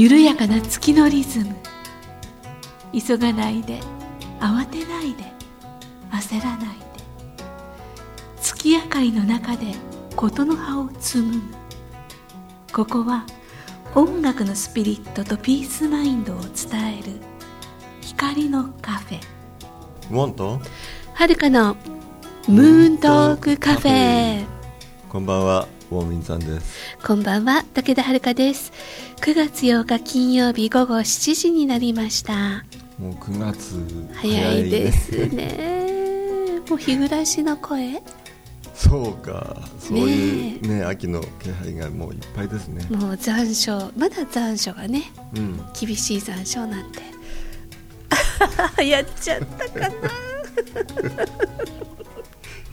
緩やかな月のリズム。急がないで慌てないで焦らないで。月明かりの中で事の葉を紡ぐ。ここは音楽のスピリットとピースマインドを伝える。光のカフェ。モンとはるかのムーントークカフェ。こんばんはウォーミンさんです。こんばんは武田遥です9月8日金曜日午後7時になりました。もう9月早いですね。もう日暮らしの声？そうか。そういうね秋の気配がもういっぱいですね。もう残暑。まだ残暑がねうん。厳しい残暑なんて。やっちゃったかな。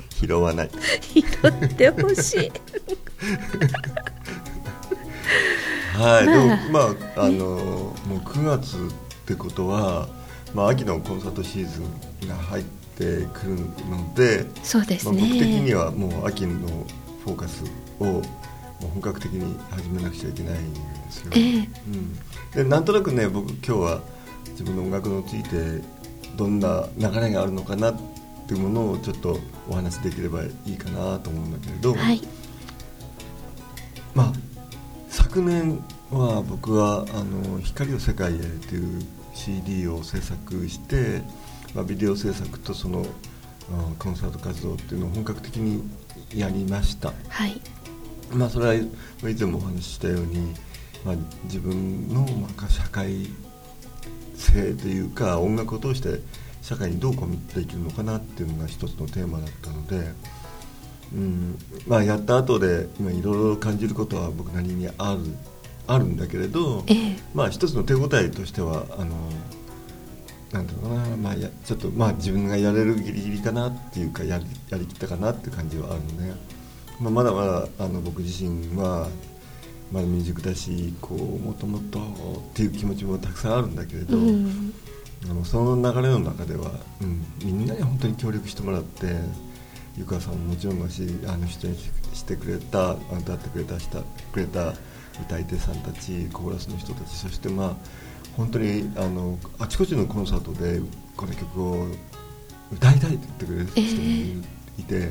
拾わない。拾ってほしいはい、まあでもまあ。あのもう9月ってことはまあ秋のコンサートシーズンが入ってくるのでそうですまあ、僕的にねはもう秋のフォーカスをもう本格的に始めなくちゃいけないんですよ、ええ。うん、でなんとなくね僕今日は自分の音楽についてどんな流れがあるのかなっていうものをちょっとお話しできればいいかなと思うんだけれど、はい。まあ昨年は僕はあの「光の世界へ」という CD を制作して、まあ、ビデオ制作とそのあコンサート活動っていうのを本格的にやりました、はい。まあ、それは以前もお話ししたように、まあ、自分のまあ社会性というか音楽を通して社会にどうコミットできるのかなっていうのが一つのテーマだったので、うん。まあ、やった後で今いろいろ感じることは僕なりにあるあるんだけれど、ええ。まあ、一つの手応えとしてはあのなんていうのかな、まあ、やちょっと、まあ、自分がやれるギリギリかなっていうかやりやりきったかなっていう感じはあるのね、まあ、まだまだあの僕自身はまだ未熟だしこうもっともっとっていう気持ちもたくさんあるんだけれど、うん。あのその流れの中では、うん、みんなに本当に協力してもらって湯川さんももちろんだしあの出演ししてくれた歌ってくれたしたくれた歌い手さんたちコーラスの人たちそしてまあ本当にあのあちこちのコンサートでこの曲を歌いたいと言ってくれる人もい,、て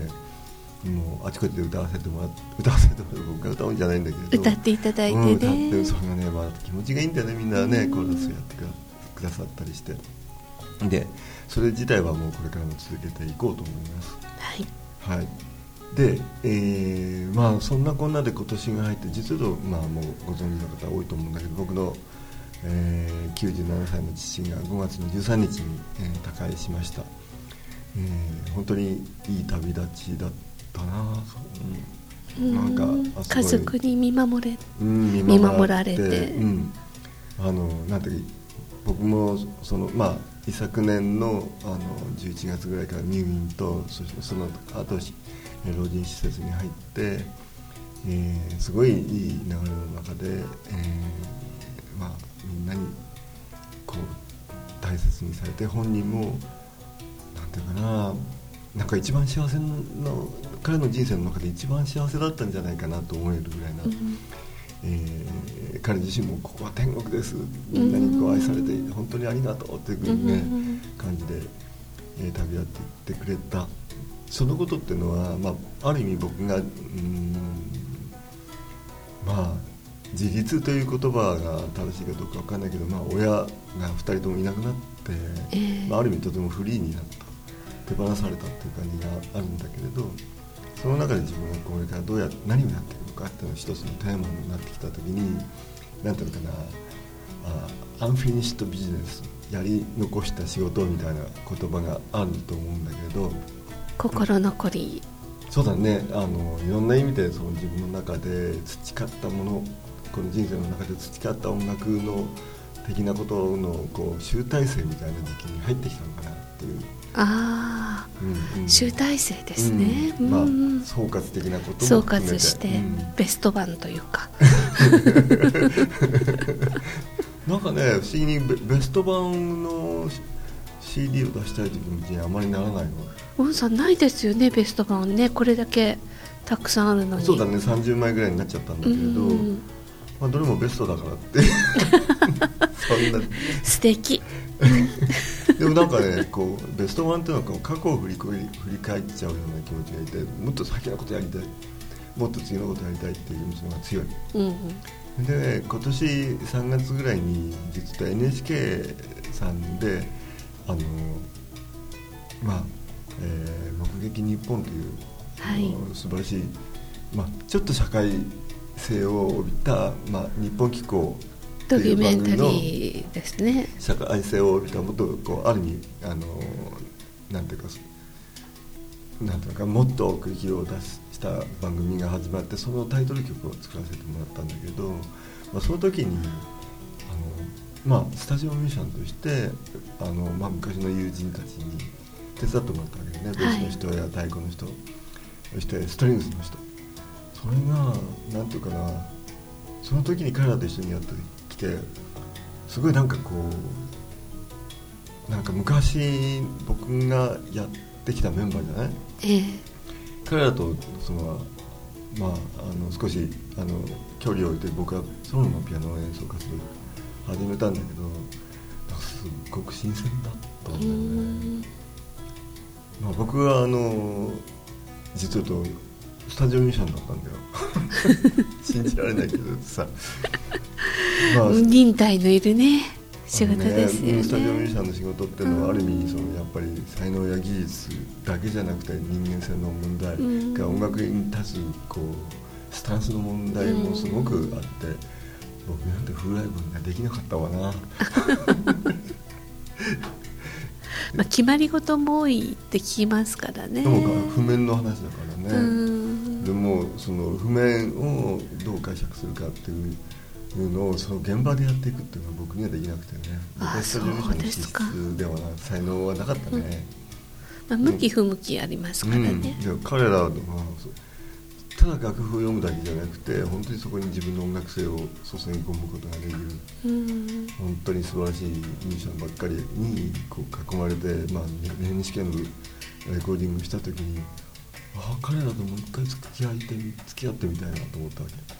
もうあちこちで歌わせてもらって歌わせてもらって僕が歌うんじゃないんだけど歌っていただいてうん、歌ってねそれがね、まあ、気持ちがいいんだよねみん。なねコーラスやってくださったりして。でそれ自体はもうこれからも続けていこうと思いますはい。はいで、えーまあそんなこんなで今年が入って実はまあもうご存知の方多いと思うんだけど僕の、えー97歳の父が5月の13日に、えー他界しました、えー本当にいい旅立ちだったな。そううん。なんか家族に見守れうん見見守られて。うん、あのなんていうか僕もそのまあ一昨年のあの11月ぐらいから入院とそしてその後し老人施設に入って、えーすごいいい流れの中で、えーまあ、みんなにこう大切にされて本人もなんていうかななんか一番幸せの彼の人生の中で一番幸せだったんじゃないかなと思えるぐらいな。うんえー彼自身もここは天国です。みんなにこう愛されて本当にありがとうっていうね、うん感じで、えー旅立っていってくれた。そのことっていうのは、まあ、ある意味僕がうーんまあ自立という言葉が正しいかどうかわかんないけど、まあ、親が2人ともいなくなって、ええ。まあ、ある意味とてもフリーになった。手放されたっていう感じがあるんだけれどその中で自分がこれからどうや何をやっていくのかっていうのが一つのテーマになってきた時に何ていうのかなあ unfinished businessやり残した仕事みたいな言葉があると思うんだけど。心残り。そうだね。あのいろんな意味でその自分の中で培ったものこの人生の中で培った音楽の的なことのこう集大成みたいな時期に入ってきたのかなっていう、ああうんうん。集大成ですね、うん。まあうん総括的なこと総括してうん。ベスト版というか、なんかね不思議にベベスト版の CD を出したいという気持ちにあまりならないの？ウォンさんないですよねベスト版ね。これだけたくさんあるのに。そうだね30枚ぐらいになっちゃったんだけれど、うんまあ、どれもベストだからって。そんな。素敵でもなんかねこうベストワンっていうのは過去を振り振り返っちゃうような気持ちがいてもっと先のことやりたいもっと次のことやりたいっていう気持ちが強い、うんうん、で今年3月ぐらいに実は NHK さんであのまあ、えー、目撃日本という、はい、素晴らしい、まあ、ちょっと社会性を帯びた、まあ、日本機構ドキュメンタリーですね。社会性を帯びたもっとこうある意味あのなんていうかなんていうかもっと奥行きを出した番組が始まってそのタイトル曲を作らせてもらったんだけど、まあ、その時にあの、まあ、スタジオミュージシャンとしてあの、まあ、昔の友人たちに手伝ってもらったわけよね、ベースの人や太鼓の人そしてストリングスの人それが何ていうかなその時に彼らと一緒にやってきてすごいなんかこうなんか昔僕がやってきたメンバーじゃない、ええ、彼らとそのまあ、あの少しあの距離を置いて僕はソロのピアノ演奏活動を始めたんだけどすっごく新鮮だったんだよね、まあ、僕はあの実はとスタジオミュージシャンだったんだよ。信じられないけどさ、まあ、忍耐のいるね。仕事ですよね、ね、スタジオミュージシャンの仕事っていうのはある意味そのやっぱり才能や技術だけじゃなくて人間性の問題が音楽に立つこうスタンスの問題もすごくあって、僕なんて風来文ができなかったわな。まあ決まり事も多いって聞きますからね。でも譜面の話だからね。でもその譜面をどう解釈するかっていういうのをその現場でやっていくっていうのは僕にはできなくてね。私と事務所の資質ではな才能はなかったね、うん、まあ、向き不向きありますからね、うん、彼らはただ楽譜を読むだけじゃなくて本当にそこに自分の音楽性を注ぎ込むことができる、うん、本当に素晴らしいミュージシャンばっかりにこう囲まれて、まあ、NHK のレコーディングした時にああ彼らともう一回付き合いて付き合ってみたいなと思ったわけ。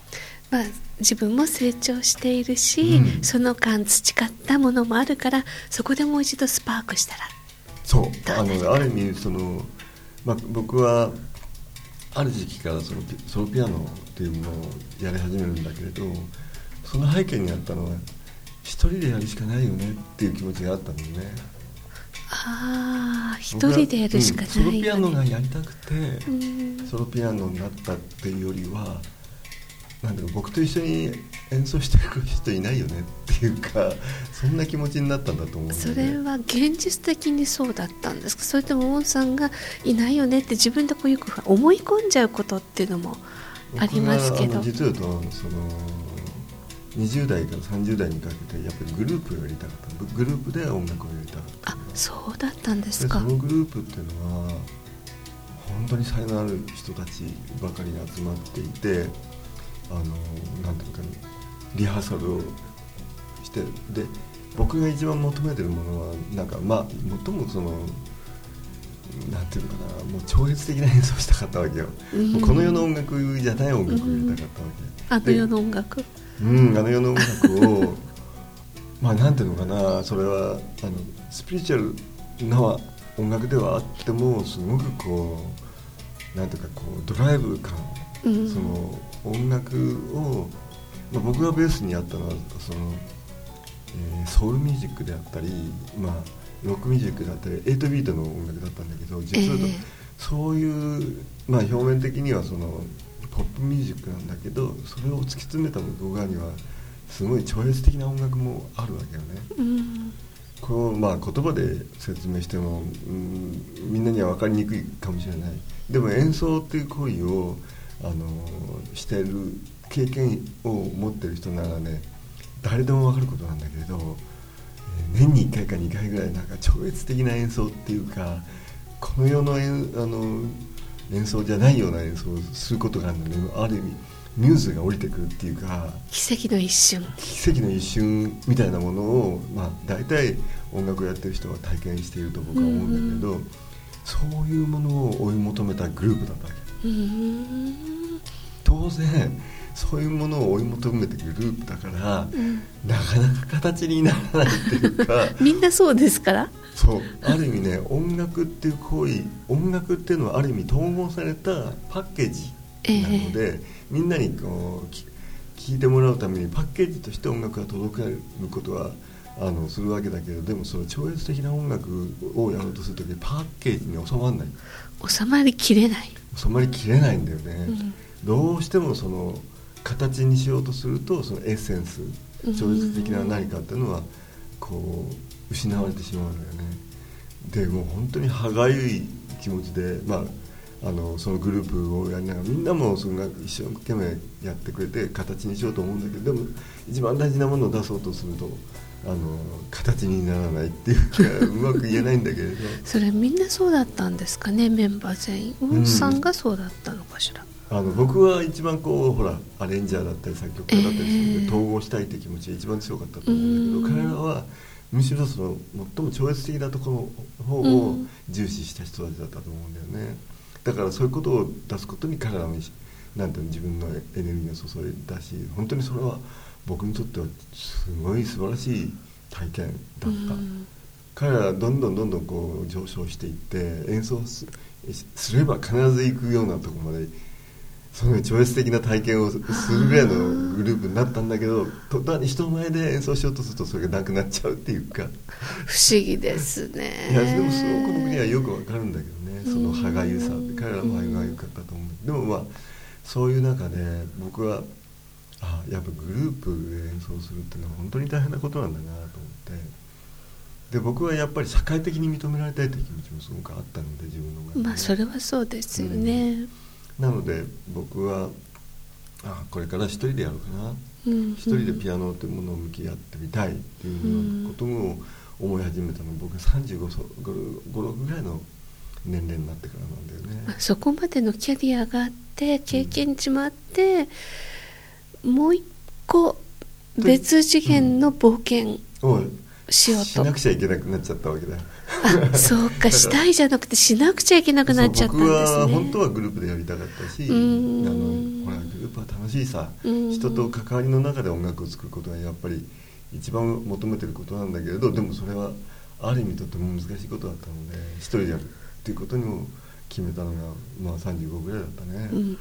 まあ、自分も成長しているし、うん、その間培ったものもあるからそこでもう一度スパークしたらそう。あのある意味その、まあ、僕はある時期からそのソロピアノっていうものをやり始めるんだけれどその背景にあったのは一人でやるしかないよねっていう気持ちがあったのね。ああ一人でやるしかない、ね。うん、ソロピアノがやりたくてソロピアノになったっていうよりはなんだろう僕と一緒に演奏してくる人いないよねっていうかそんな気持ちになったんだと思う、ね、それは現実的にそうだったんですか？それともウォンさんがいないよねって自分でこうよく思い込んじゃうことっていうのもありますけど。実はとその20代から30代にかけてやっぱりグループをやりたかった。グループで音楽をやりたかった。あそうだったんですか。そのグループっていうのは本当に才能ある人たちばかりが集まっていてあのなんていうか、ね、リハーサルをしてで僕が一番求めてるものはなんかまあ最もそのなんていうのかなもう超越的な演奏したかったわけよ、うん、この世の音楽じゃない音楽をやりたかったわけ、うん、あの世の音楽うんあの世の音楽をまあなんていうのかなそれはあのスピリチュアルな音楽ではあってもすごくこうなんていうかこうドライブ感、うん、その音楽を、まあ、僕がベースにあったのはその、えー、ソウルミュージックであったり、まあ、ロックミュージックであったり8ビートの音楽だったんだけど実は、えー、そういう、まあ、表面的にはそのポップミュージックなんだけどそれを突き詰めた向こう側にはすごい超越的な音楽もあるわけよね。うん。こうまあ、言葉で説明しても、うん、みんなには分かりにくいかもしれない。でも演奏っていう行為をあのしてる経験を持ってる人ならね誰でも分かることなんだけれど年に1回か2回ぐらいなんか超越的な演奏っていうかこの世のあの演奏じゃないような演奏をすることがあるのである意味ミューズが降りてくるっていうか奇跡の一瞬奇跡の一瞬みたいなものを、まあ、大体音楽をやってる人は体験していると僕は思うんだけど、うんうん、そういうものを追い求めたグループだったわけ。当然そういうものを追い求めていくグループだから、うん。なかなか形にならないっていうか みんなそうですから。そう。ある意味ね音楽っていう行為音楽っていうのはある意味統合されたパッケージなので、みんなにこうき聞いてもらうためにパッケージとして音楽が届けることはあのするわけだけどでもその超越的な音楽をやろうとする時にパッケージに収まらない。収まりきれない、収まりきれないんだよね、うん。どうしてもその形にしようとするとそのエッセンス超越的な何かっていうのはこう失われてしまうんだよね。でもう本当に歯がゆい気持ちで、まあ、あのそのグループをやりながらみんなもその一生懸命やってくれて形にしようと思うんだけどでも一番大事なものを出そうとするとあの形にならないっていうかうまく言えないんだけれど。それみんなそうだったんですかねメンバー全員。ウォンさんがそうだったのかしら、あの僕は一番こうほらアレンジャーだったり作曲家だったりするんで、ええ。統合したいって気持ちが一番強かったと思うんだけどうん。彼らはむしろその最も超越的なところの方を重視した人たちだったと思うんだよね。だからそういうことを出すことに彼らのなんていうの自分のエネルギーを注いだし本当にそれは僕にとってはすごい素晴らしい体験だった、うん。彼らはどんどんどんどんこう上昇していって演奏すすれば必ず行くようなところまでその超越的な体験をするぐらいのグループになったんだけど途端に人前で演奏しようとするとそれがなくなっちゃうっていうか。不思議ですね。いやでもすごく僕にはよくわかるんだけどねそのうん歯がゆさって彼らも歯がゆかったと思う。でもまあそういう中で僕はあやっぱグループで演奏するっていうのは本当に大変なことなんだなと思って。で僕はやっぱり社会的に認められたいという気持ちもすごくあったので自分の中でね、まあそれはそうですよね、なので僕はあこれから一人でやろうかな。うん一人でピアノというものを向き合ってみたいっていうようなことを思い始めたの。は僕が35歳56ぐらいの年齢になってからなんだよね。まあそこまでのキャリアがあって経験値もあって、もう一個別次元の冒険をしようと。しなくちゃいけなくなっちゃったわけだ。よあそうか。したいじゃなくてしなくちゃいけなくなっちゃったんですね。僕は本当はグループでやりたかったしあうん。のほらグループは楽しいさ。うん。人と関わりの中で音楽を作ることがやっぱり一番求めてることなんだけれどでもそれはある意味とっても難しいことだったので一人でやるっていうことにも決めたのが、まあ、35ぐらいだったね、うんうん。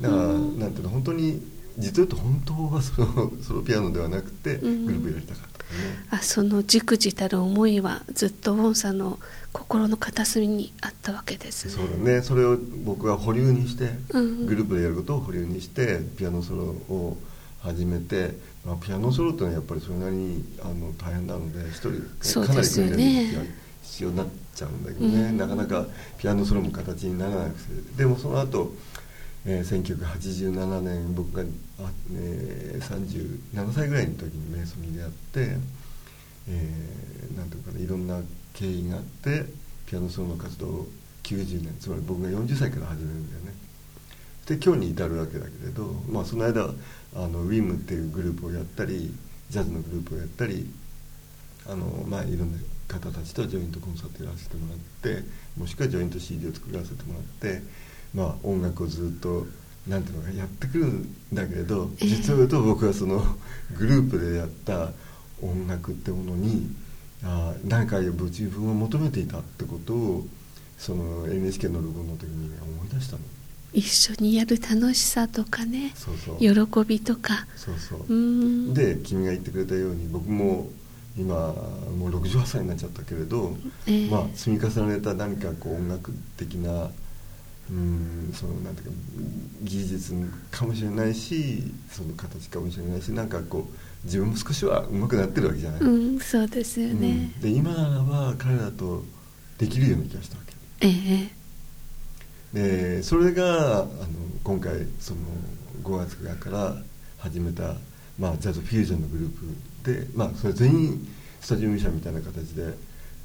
だからなんていうの本当に実を言うと本当はそのソロピアノではなくてグうん。ループやりたかったね、あそのじくじたる思いはずっとウォンさんの心の片隅にあったわけですね。そうだね。それを僕は保留にして、うん。グループでやることを保留にしてピアノソロを始めて、まあ、ピアノソロっていうのはやっぱりそれなりにあの大変なので一人かなりそうですよ訓ね必要になっちゃうんだけどね、うん。なかなかピアノソロも形にならなくて。でもその後、えー1987年僕があ、えー37歳ぐらいの時にメイソンに出会って、えーなんていうかねいろんな経緯があってピアノソロの活動を90年つまり僕が40歳から始めるんだよね。で今日に至るわけだけれど、まあ、その間あのウィムっていうグループをやったりジャズのグループをやったりあの、まあ、いろんな方たちとジョイントコンサートやらせてもらってもしくはジョイント CD を作らせてもらって、まあ、音楽をずっとなんていうのかやってくるんだけれどええ。実を言うと僕はその グループでやった音楽ってものにあー何か自分を求めていたってことをその NHK の録音の時に、ね、思い出したの。一緒にやる楽しさとかねそうそう。喜びとか。そうそう。で君が言ってくれたように僕も今もう68歳になっちゃったけれど、ええ。まあ、積み重ねた何かこう音楽的なうんそのなんていうか技術かもしれないしその形かもしれないしなんかこう自分も少しは上手くなってるわけじゃない、うんそうですよね、うん。で今ならば彼らとできるような気がしたわけ。ええ。でそれがあの今回その5月から始めた、まあ、ジャズフュージョンのグループで、まあ、それ全員スタジオミュージシャンみたいな形で、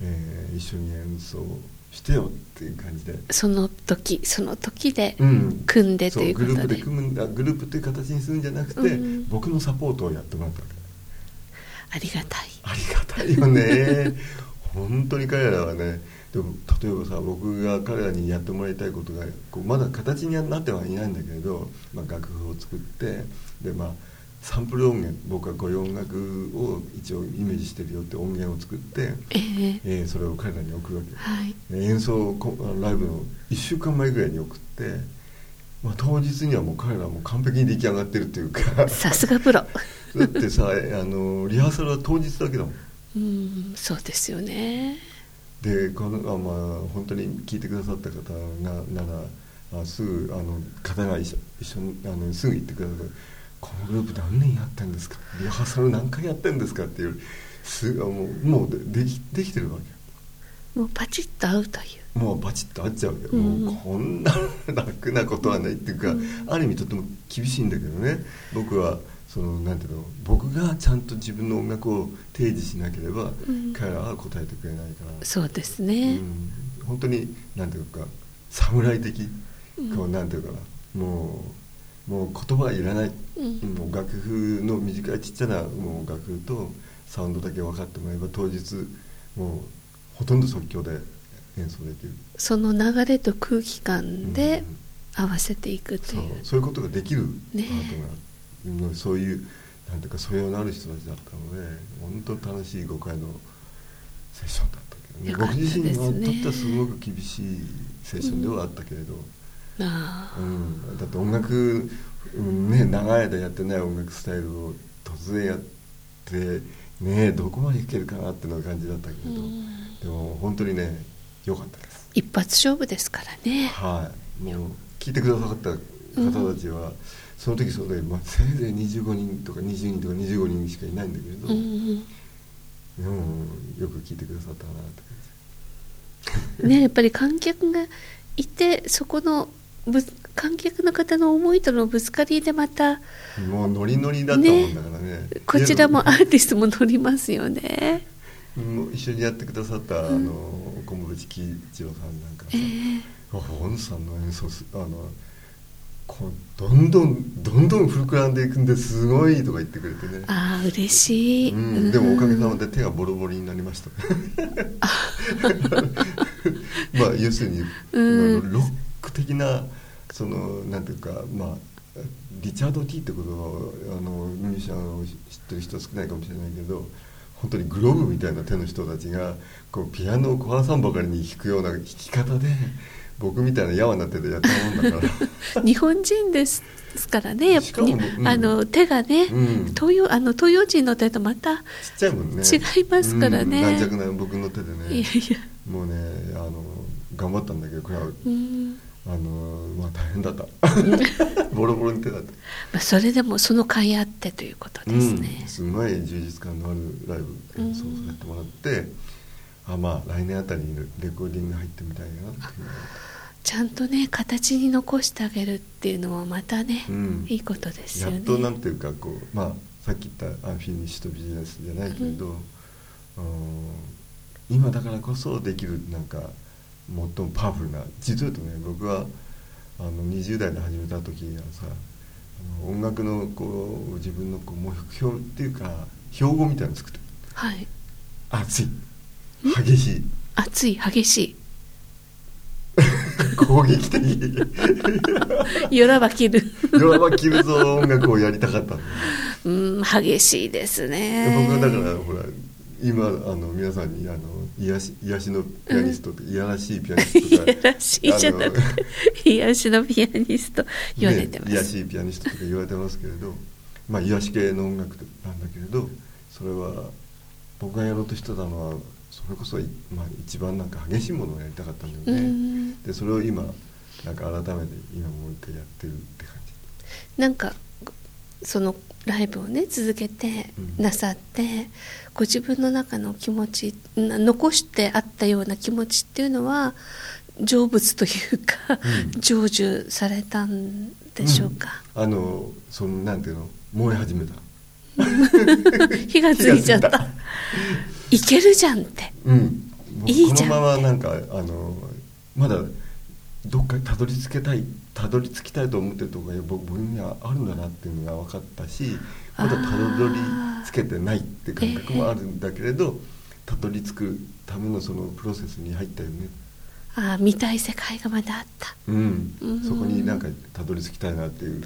えー一緒に演奏してよっていう感じで、その時その時でうん。組んでということで。グループで組むんだグループっていう形にするんじゃなくて、うん。僕のサポートをやってもらったわけ。ありがたい。ありがたいよね。本当に彼らはね。でも例えばさ僕が彼らにやってもらいたいことがこうまだ形にはなってはいないんだけれど、まあ、楽譜を作ってでまあサンプル音源僕はこういう音楽を一応イメージしてるよって音源を作って、ええ。えーそれを彼らに送るわけ。はい。で演奏こライブの1週間前ぐらいに送って、まあ、当日にはもう彼らも完璧に出来上がってるっていうか。さすがプロ。だってさあのリハーサルは当日だけだも。んうんそうですよね。でこのあ、まあ、本当に聞いてくださった方がならあすぐあの方が一緒一緒にあのすぐ言ってくださる「このグループ何年やってんですか？リハーサル何回やってんですか?」っていうすあもうもうでできできてるわけ。もうパチッと合うという。もうバチッと合っちゃうわけ、うんもうこんな楽なことはないっていうか、うんある意味とても厳しいんだけどね。僕はそのなんていうの僕がちゃんと自分の音楽を提示しなければ、うん。彼らは答えてくれないから。そうですね、うん、本当になんていうか侍的、うん。こうなんていうかな。もうもう言葉はいらない、うん。もう楽譜の短いちっちゃなもう楽譜とサウンドだけ分かってもらえば当日もうほとんど即興で演奏できる。その流れと空気感でうん。合わせていくとそいう。う、そういうことができるパねートが、うんそういうなんていうか素養のある人たちだったので本当楽しい5回のセッションだったけどね。僕自身にとってはすごく厳しいセッションではあったけれど、ああうん。だって音楽、うんね、長い間やってない音楽スタイルを突然やってねどこまでいけるかなっていうのが感じだったけれど、うん。でも本当にね良かったです。一発勝負ですからね。はい。もう聞いてくださった方たちは、その時そうで、まあ、せいぜい25人とか20人とか25人しかいないんだけれど、うんうんよく聞いてくださったなって感じ。ねやっぱり観客がいてそこのぶ観客の方の思いとのぶつかりでまたもうノリノリだったもんだからね。こちらもアーティストも乗りますよね。もう一緒にやってくださった、あの小室喜一郎さんなんかさええ。あ本さんの演奏すあのこうどんどんどんどん膨らんでいくんですごいとか言ってくれてね。ああ嬉しい、うん、でもおかげさまでで手がボロボロになりました。まあ要するに、うん。ロック的なそのなんていうかまあリチャード・ティーってことをあのミュージシャンを知ってる人は少ないかもしれないけど本当にグローブみたいな手の人たちがこうピアノを壊さんばかりに弾くような弾き方で僕みたいなやわな手でやったもんだから。日本人ですからねやっぱり、うん。あの手がね、うん。東洋あの東洋人の手とまた、ちっちゃいもんね。違いますからね。うん。軟弱な僕の手でね。いやいや。もうねあの頑張ったんだけどこれはうんあのまあ大変だった。ボロボロに手だった。まあ、それでもその甲斐あってということですね。うん、、すごい充実感のあるライブ演奏させてもらって、あまあ来年あたりにレコーディング入ってみたいなっていう。ちゃんとね形に残してあげるっていうのもまたね、うん。いいことですよね。やっとなんていうかこうまあさっき言った unfinished business じゃないけれど、うん。今だからこそできるなんか最もパワフルな実を言うとね僕はあの20代で始めた時にはさ音楽のこう自分のこう目標っていうか標語みたいなの作って。はい。熱い。激しい。熱い激し 攻撃的。い よらば切る。弱ば切るぞ音楽をやりたかった うん激しいですね。僕はだからほら今あの皆さんにあの癒し癒しのピアニストって、いやらしいピアニスト いとかやらしいじゃなくて癒しのピアニスト言われてます、ね、癒しいピアニストとか言われてますけれどまあ癒し系の音楽なんだけれどそれは僕がやろうとしてたのはそれこそ、いまあ、一番なんか激しいものをやりたかったんだようね、ん。でそれを今なんか改めて今もう一回やってるって感じ。なんかそのライブをね続けてうん。なさって、ご自分の中の気持ちな残してあったような気持ちっていうのは成仏というか、うん。成就されたんでしょうか、あのそのなんていうの？燃え始め た。火がついちゃった。いけるじゃんって。うん、僕いいじゃんこのままなんかあのまだどっかにたどり着けたいたどり着きたいと思ってるところが僕僕にはあるんだなっていうのが分かったしまだたどり着けてないって感覚もあるんだけれど、たどり着くためのそのプロセスに入ったよね。ああ見たい世界がまだあった。うん、うん。そこになんかたどり着きたいなっていう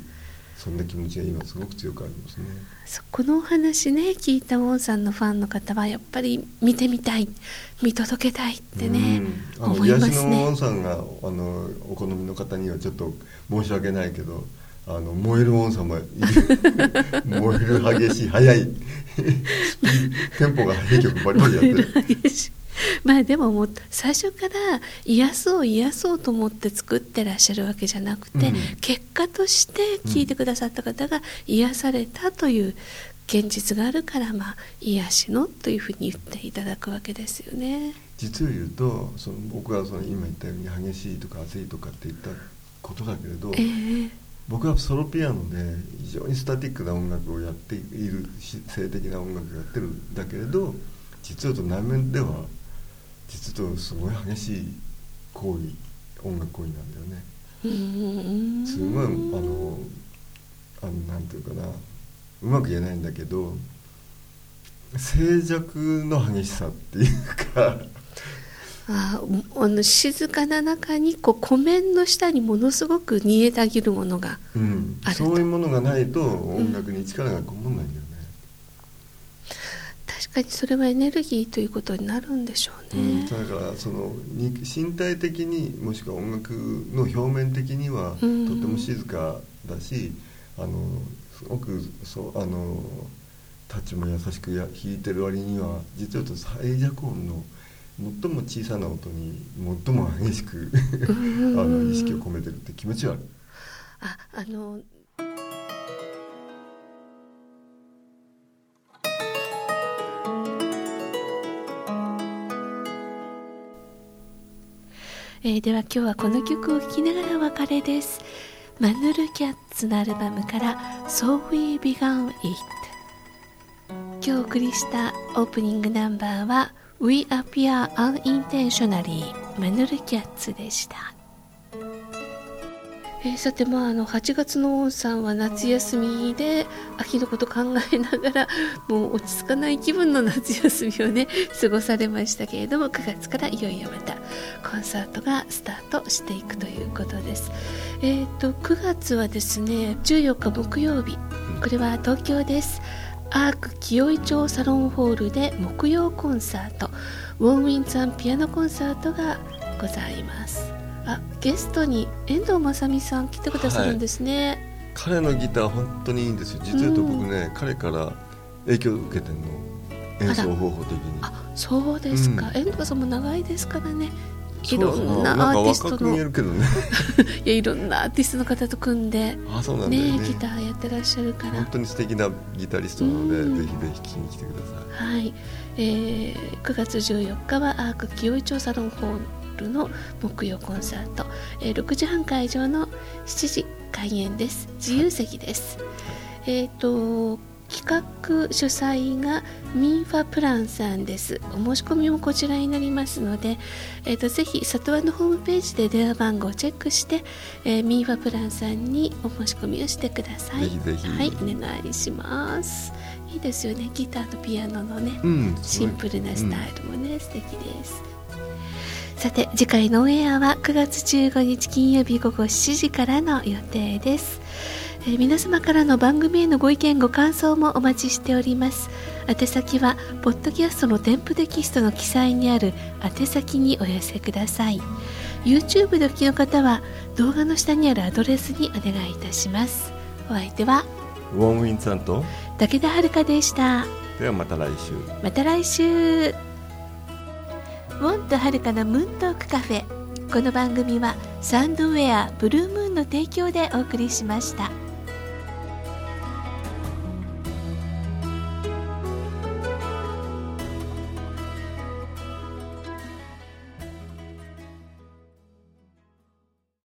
そん。な気持ちが今すごく強くありますねそこのお話ね聞いたウォンさんのファンの方はやっぱり見てみたい見届けたいってね、うん、あの思います癒しのねウォンさんがあのお好みの方にはちょっと申し訳ないけどあの燃えるウォンさんもいる。燃える激しい速い。テンポが速い曲バリバリやってる まあでももう最初から癒そう癒そうと思って作ってらっしゃるわけじゃなくて、うん結果として聞いてくださった方が癒されたという現実があるから、まあ、癒しのというふうに言っていただくわけですよね。実を言うとその僕はその今言ったように激しいとか熱いとかって言ったことだけれど、ええ僕はソロピアノで非常にスタティックな音楽をやっているし性的な音楽をやってるんだけれど実は言うと内面では実とすごい激しい行為音楽行為なんだよね。すごいあのあのなんていうかな。うまく言えないんだけど静寂の激しさっていうか。ああの静かな中にこう湖面の下にものすごく煮えたぎるものがうんあるとそういうものがないと音楽に力がこもんないんだよかにそれはエネルギーということになるんでしょううん、ね。だからそのに身体的にもしくは音楽の表面的にはとうんても静かだし、あのすごくそうあのタッチも優しくや弾いてる割には実は言うと最弱音の最も小さな音に最も激しく あの意識を込めてるって気持ちはある。ああのえーでは今日はこの曲を聴きながらお別れです。マヌルキャッツのアルバムから「So We Began It」今日お送りしたオープニングナンバーは「We Appear Unintentionally」マヌルキャッツでした。えーさてまああの8月の王さんは夏休みで秋のこと考えながらもう落ち着かない気分の夏休みをね 過ごされましたけれども9月からいよいよまたコンサートがスタートしていくということです。えっ、と9月はですね14日木曜日これは東京です。アーク清井町サロンホールで木曜コンサートウォンウィンザンピアノコンサートがございます。あゲストに遠藤正美さん来てくださるんですね、彼のギター本当にいいんですよ。実はと僕ね、彼から影響を受けてるの。演奏方法的に。あそうですか、うん。遠藤さんも長いですからね。いろんなアーティストの。るけどね。いやいろんなアーティストの方と組んであそうなんね。ねギターやってらっしゃるから。本当に素敵なギタリストなので、うん。ぜひぜひ聴きに来てください。はい、えー9月14日はアーク清井町サロンホールの木曜コンサート、えー6時半会場の7時開演です。自由席です、えっ、と企画主催がミンファプランさんです。お申し込みもこちらになりますので、えー、とぜひ里和のホームページで電話番号をチェックして、えーミンファプランさんにお申し込みをしてください。はいお願いします。いいですよね。ギターとピアノのね、うんシンプルなスタイルもね、素敵ですさて次回のオンエアは9月15日金曜日午後7時からの予定です、えー皆様からの番組へのご意見ご感想もお待ちしております。宛先はポッドキャストの添付テキストの記載にある宛先にお寄せください。YouTube でお聞きの方は動画の下にあるアドレスにお願いいたします。お相手はウォンウィンさんと武田遥でした。ではまた来週。また来週ウォンとはるかのムーントークカフェこの番組はサンドウェアブルームーンの提供でお送りしました。